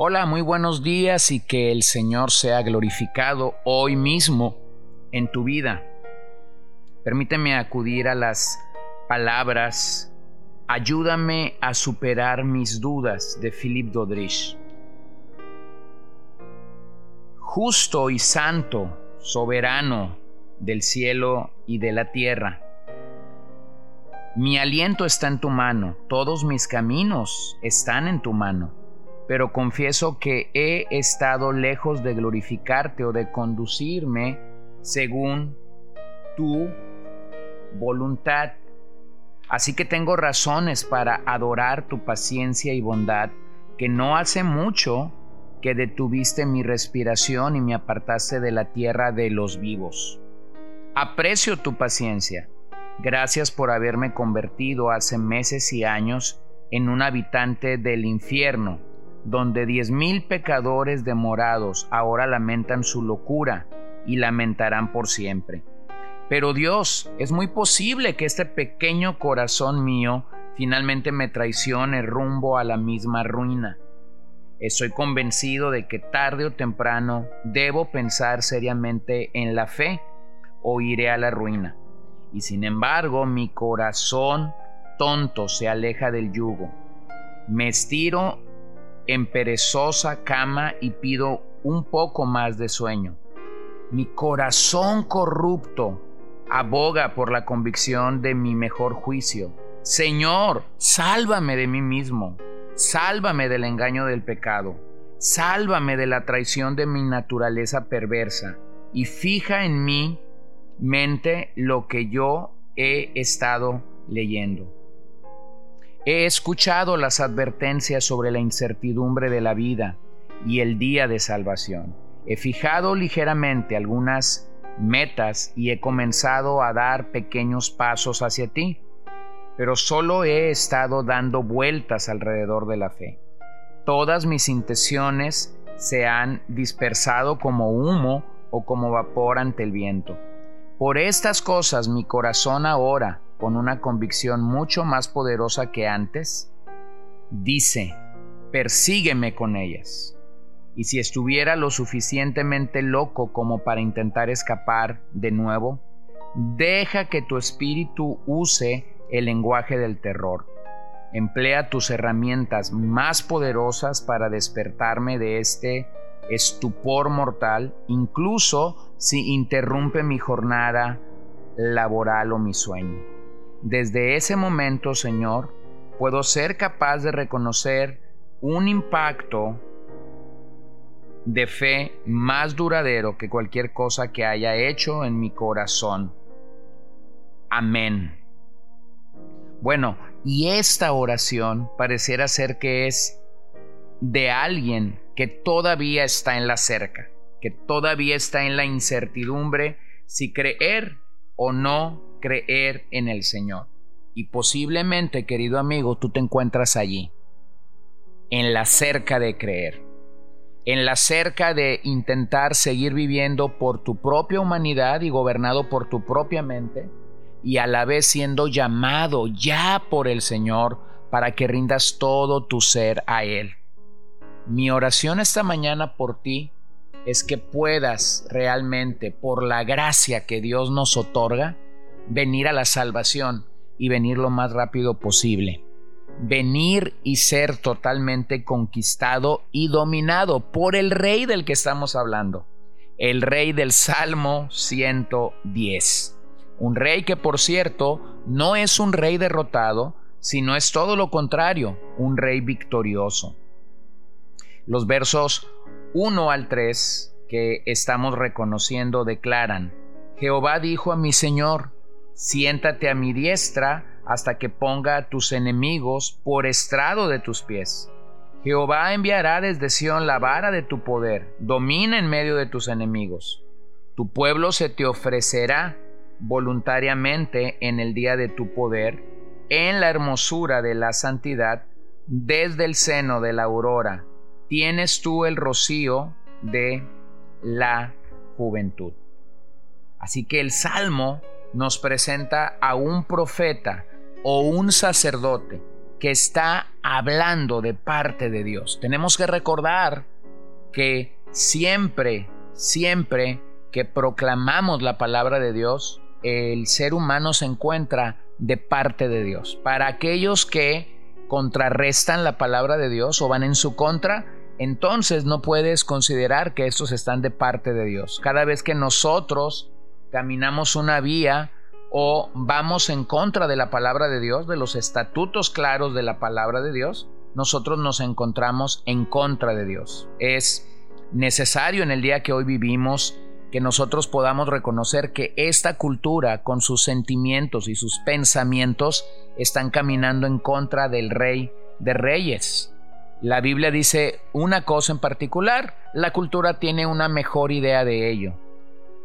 Hola, muy buenos días y que el Señor sea glorificado hoy mismo en tu vida. Permíteme acudir a las palabras Ayúdame a superar mis dudas de Philip Dodrich. Justo y santo, soberano del cielo y de la tierra. Mi aliento está en tu mano, todos mis caminos están en tu mano pero confieso que he estado lejos de glorificarte o de conducirme según tu voluntad. Así que tengo razones para adorar tu paciencia y bondad, que no hace mucho que detuviste mi respiración y me apartaste de la tierra de los vivos. Aprecio tu paciencia. Gracias por haberme convertido hace meses y años en un habitante del infierno donde diez mil pecadores demorados ahora lamentan su locura y lamentarán por siempre. Pero Dios, es muy posible que este pequeño corazón mío finalmente me traicione rumbo a la misma ruina. Estoy convencido de que tarde o temprano debo pensar seriamente en la fe o iré a la ruina. Y sin embargo mi corazón tonto se aleja del yugo. Me estiro en perezosa cama y pido un poco más de sueño. Mi corazón corrupto aboga por la convicción de mi mejor juicio. Señor, sálvame de mí mismo, sálvame del engaño del pecado, sálvame de la traición de mi naturaleza perversa y fija en mi mente lo que yo he estado leyendo. He escuchado las advertencias sobre la incertidumbre de la vida y el día de salvación. He fijado ligeramente algunas metas y he comenzado a dar pequeños pasos hacia ti, pero solo he estado dando vueltas alrededor de la fe. Todas mis intenciones se han dispersado como humo o como vapor ante el viento. Por estas cosas mi corazón ahora con una convicción mucho más poderosa que antes, dice, persígueme con ellas. Y si estuviera lo suficientemente loco como para intentar escapar de nuevo, deja que tu espíritu use el lenguaje del terror. Emplea tus herramientas más poderosas para despertarme de este estupor mortal, incluso si interrumpe mi jornada laboral o mi sueño. Desde ese momento, Señor, puedo ser capaz de reconocer un impacto de fe más duradero que cualquier cosa que haya hecho en mi corazón. Amén. Bueno, y esta oración pareciera ser que es de alguien que todavía está en la cerca, que todavía está en la incertidumbre si creer o no creer en el Señor. Y posiblemente, querido amigo, tú te encuentras allí, en la cerca de creer, en la cerca de intentar seguir viviendo por tu propia humanidad y gobernado por tu propia mente, y a la vez siendo llamado ya por el Señor para que rindas todo tu ser a Él. Mi oración esta mañana por ti es que puedas realmente, por la gracia que Dios nos otorga, venir a la salvación y venir lo más rápido posible. Venir y ser totalmente conquistado y dominado por el rey del que estamos hablando, el rey del Salmo 110. Un rey que por cierto no es un rey derrotado, sino es todo lo contrario, un rey victorioso. Los versos 1 al 3 que estamos reconociendo declaran, Jehová dijo a mi Señor, siéntate a mi diestra hasta que ponga a tus enemigos por estrado de tus pies. Jehová enviará desde Sión la vara de tu poder, domina en medio de tus enemigos. Tu pueblo se te ofrecerá voluntariamente en el día de tu poder, en la hermosura de la santidad, desde el seno de la aurora. Tienes tú el rocío de la juventud. Así que el Salmo nos presenta a un profeta o un sacerdote que está hablando de parte de Dios. Tenemos que recordar que siempre, siempre que proclamamos la palabra de Dios, el ser humano se encuentra de parte de Dios. Para aquellos que contrarrestan la palabra de Dios o van en su contra, entonces no puedes considerar que estos están de parte de Dios. Cada vez que nosotros caminamos una vía o vamos en contra de la palabra de Dios, de los estatutos claros de la palabra de Dios, nosotros nos encontramos en contra de Dios. Es necesario en el día que hoy vivimos que nosotros podamos reconocer que esta cultura con sus sentimientos y sus pensamientos están caminando en contra del rey de reyes. La Biblia dice una cosa en particular, la cultura tiene una mejor idea de ello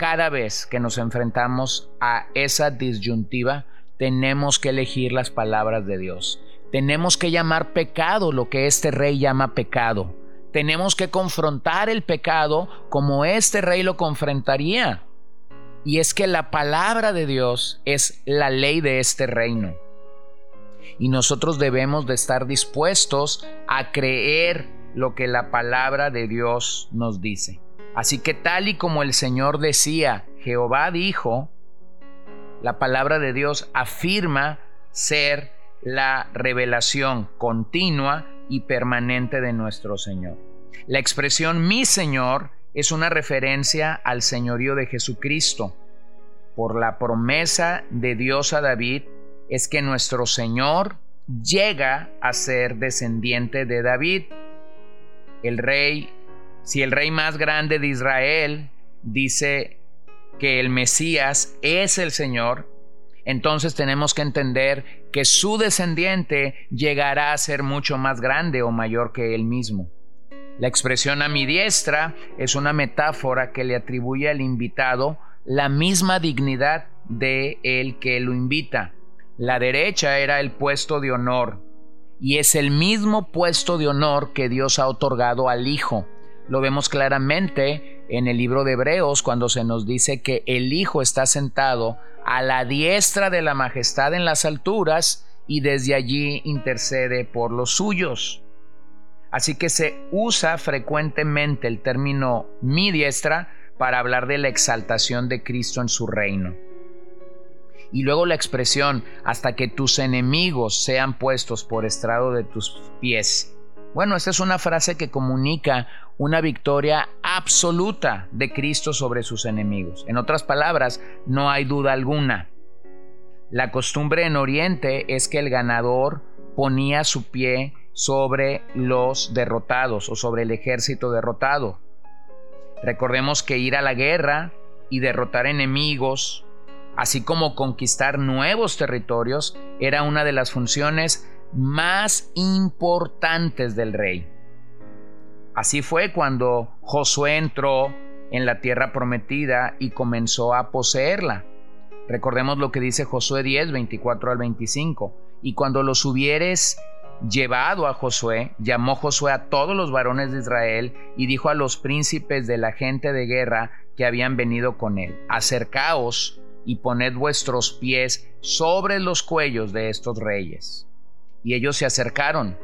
cada vez que nos enfrentamos a esa disyuntiva, tenemos que elegir las palabras de Dios. Tenemos que llamar pecado lo que este rey llama pecado. Tenemos que confrontar el pecado como este rey lo confrontaría. Y es que la palabra de Dios es la ley de este reino. Y nosotros debemos de estar dispuestos a creer lo que la palabra de Dios nos dice. Así que tal y como el Señor decía, Jehová dijo, la palabra de Dios afirma ser la revelación continua y permanente de nuestro Señor. La expresión mi Señor es una referencia al señorío de Jesucristo. Por la promesa de Dios a David es que nuestro Señor llega a ser descendiente de David. El rey si el rey más grande de Israel dice que el Mesías es el Señor, entonces tenemos que entender que su descendiente llegará a ser mucho más grande o mayor que él mismo. La expresión a mi diestra es una metáfora que le atribuye al invitado la misma dignidad de el que lo invita. La derecha era el puesto de honor y es el mismo puesto de honor que Dios ha otorgado al Hijo lo vemos claramente en el libro de Hebreos cuando se nos dice que el Hijo está sentado a la diestra de la majestad en las alturas y desde allí intercede por los suyos. Así que se usa frecuentemente el término mi diestra para hablar de la exaltación de Cristo en su reino. Y luego la expresión hasta que tus enemigos sean puestos por estrado de tus pies. Bueno, esta es una frase que comunica una victoria absoluta de Cristo sobre sus enemigos. En otras palabras, no hay duda alguna. La costumbre en Oriente es que el ganador ponía su pie sobre los derrotados o sobre el ejército derrotado. Recordemos que ir a la guerra y derrotar enemigos, así como conquistar nuevos territorios, era una de las funciones más importantes del rey. Así fue cuando Josué entró en la tierra prometida y comenzó a poseerla. Recordemos lo que dice Josué 10, 24 al 25. Y cuando los hubieres llevado a Josué, llamó Josué a todos los varones de Israel y dijo a los príncipes de la gente de guerra que habían venido con él, acercaos y poned vuestros pies sobre los cuellos de estos reyes. Y ellos se acercaron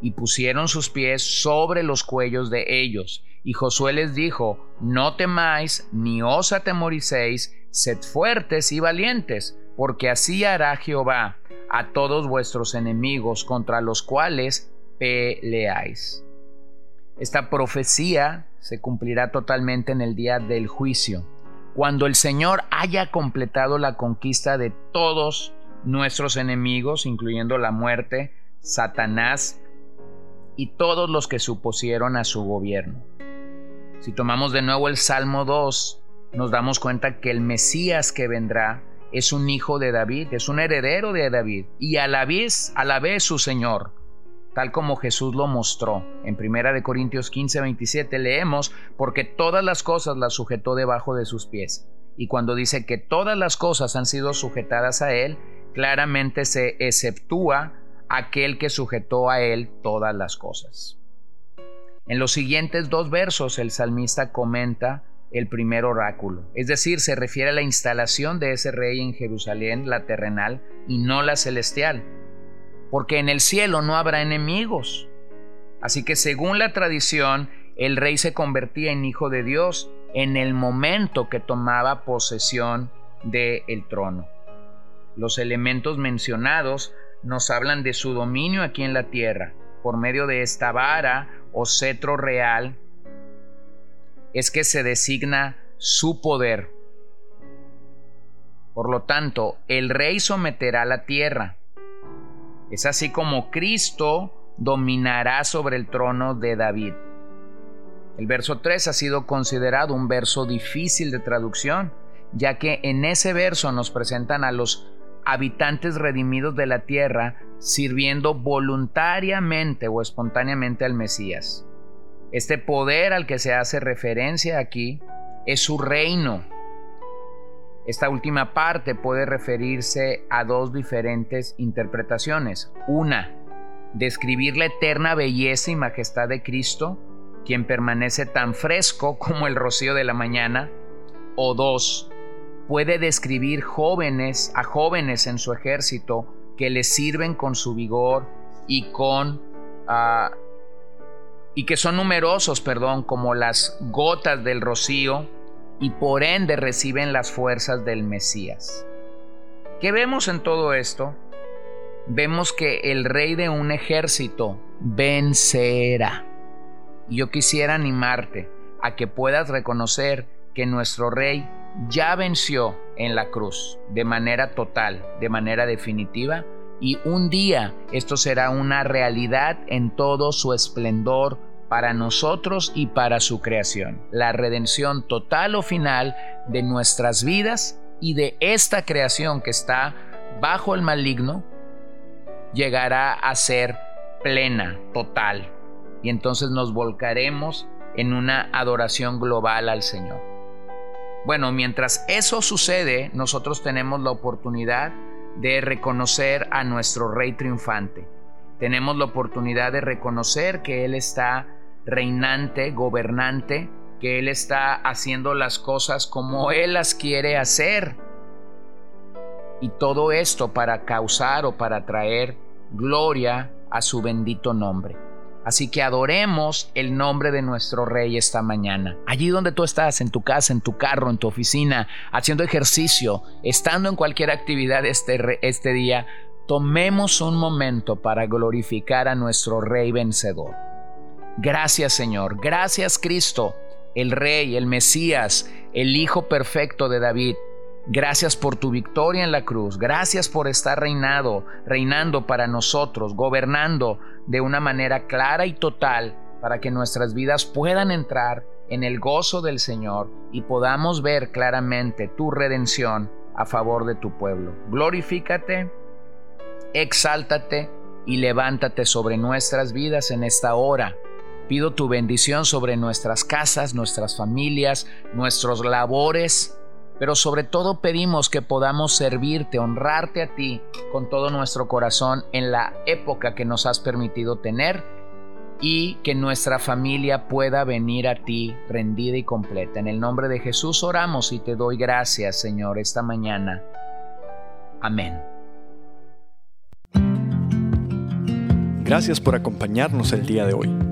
y pusieron sus pies sobre los cuellos de ellos. Y Josué les dijo, No temáis ni os atemoricéis, sed fuertes y valientes, porque así hará Jehová a todos vuestros enemigos contra los cuales peleáis. Esta profecía se cumplirá totalmente en el día del juicio, cuando el Señor haya completado la conquista de todos nuestros enemigos, incluyendo la muerte, Satanás y todos los que supusieron a su gobierno. Si tomamos de nuevo el Salmo 2, nos damos cuenta que el Mesías que vendrá es un hijo de David, es un heredero de David y a la vez, su Señor. tal como Jesús lo mostró. En 1 Corintios 15, 27 leemos, porque todas las cosas las sujetó debajo de sus pies. Y cuando dice que todas las cosas han sido sujetadas a Él, claramente se exceptúa aquel que sujetó a Él todas las cosas. En los siguientes dos versos el salmista comenta el primer oráculo, es decir, se refiere a la instalación de ese rey en Jerusalén, la terrenal, y no la celestial porque en el cielo no habrá enemigos. Así que según la tradición, el rey se convertía en hijo de Dios en el momento que tomaba posesión del el trono. Los elementos mencionados nos hablan de su dominio aquí en la tierra, por medio de esta vara o cetro real, es que se designa su poder. Por lo tanto, el rey someterá la tierra, es así como Cristo dominará sobre el trono de David. El verso 3 ha sido considerado un verso difícil de traducción, ya que en ese verso nos presentan a los habitantes redimidos de la tierra sirviendo voluntariamente o espontáneamente al Mesías. Este poder al que se hace referencia aquí es su reino, esta última parte puede referirse a dos diferentes interpretaciones. Una, describir la eterna belleza y majestad de Cristo, quien permanece tan fresco como el rocío de la mañana. O dos, puede describir jóvenes a jóvenes en su ejército que le sirven con su vigor y con ah, y que son numerosos, perdón, como las gotas del rocío y por ende reciben las fuerzas del Mesías. ¿Qué vemos en todo esto? Vemos que el rey de un ejército vencerá. Yo quisiera animarte a que puedas reconocer que nuestro rey ya venció en la cruz de manera total, de manera definitiva, y un día esto será una realidad en todo su esplendor para nosotros y para su creación, la redención total o final de nuestras vidas y de esta creación que está bajo el maligno, llegará a ser plena, total, y entonces nos volcaremos en una adoración global al Señor. Bueno, mientras eso sucede, nosotros tenemos la oportunidad de reconocer a nuestro Rey triunfante. Tenemos la oportunidad de reconocer que Él está reinante, gobernante, que Él está haciendo las cosas como Él las quiere hacer. Y todo esto para causar o para traer gloria a su bendito nombre. Así que adoremos el nombre de nuestro Rey esta mañana. Allí donde tú estás, en tu casa, en tu carro, en tu oficina, haciendo ejercicio, estando en cualquier actividad este, este día, tomemos un momento para glorificar a nuestro Rey vencedor. Gracias Señor, gracias Cristo, el Rey, el Mesías, el Hijo perfecto de David. Gracias por tu victoria en la cruz. Gracias por estar reinado, reinando para nosotros, gobernando de una manera clara y total para que nuestras vidas puedan entrar en el gozo del Señor y podamos ver claramente tu redención a favor de tu pueblo. Glorifícate, exáltate y levántate sobre nuestras vidas en esta hora Pido tu bendición sobre nuestras casas, nuestras familias, nuestros labores, pero sobre todo pedimos que podamos servirte, honrarte a ti con todo nuestro corazón en la época que nos has permitido tener y que nuestra familia pueda venir a ti rendida y completa. En el nombre de Jesús oramos y te doy gracias, Señor, esta mañana. Amén. Gracias por acompañarnos el día de hoy.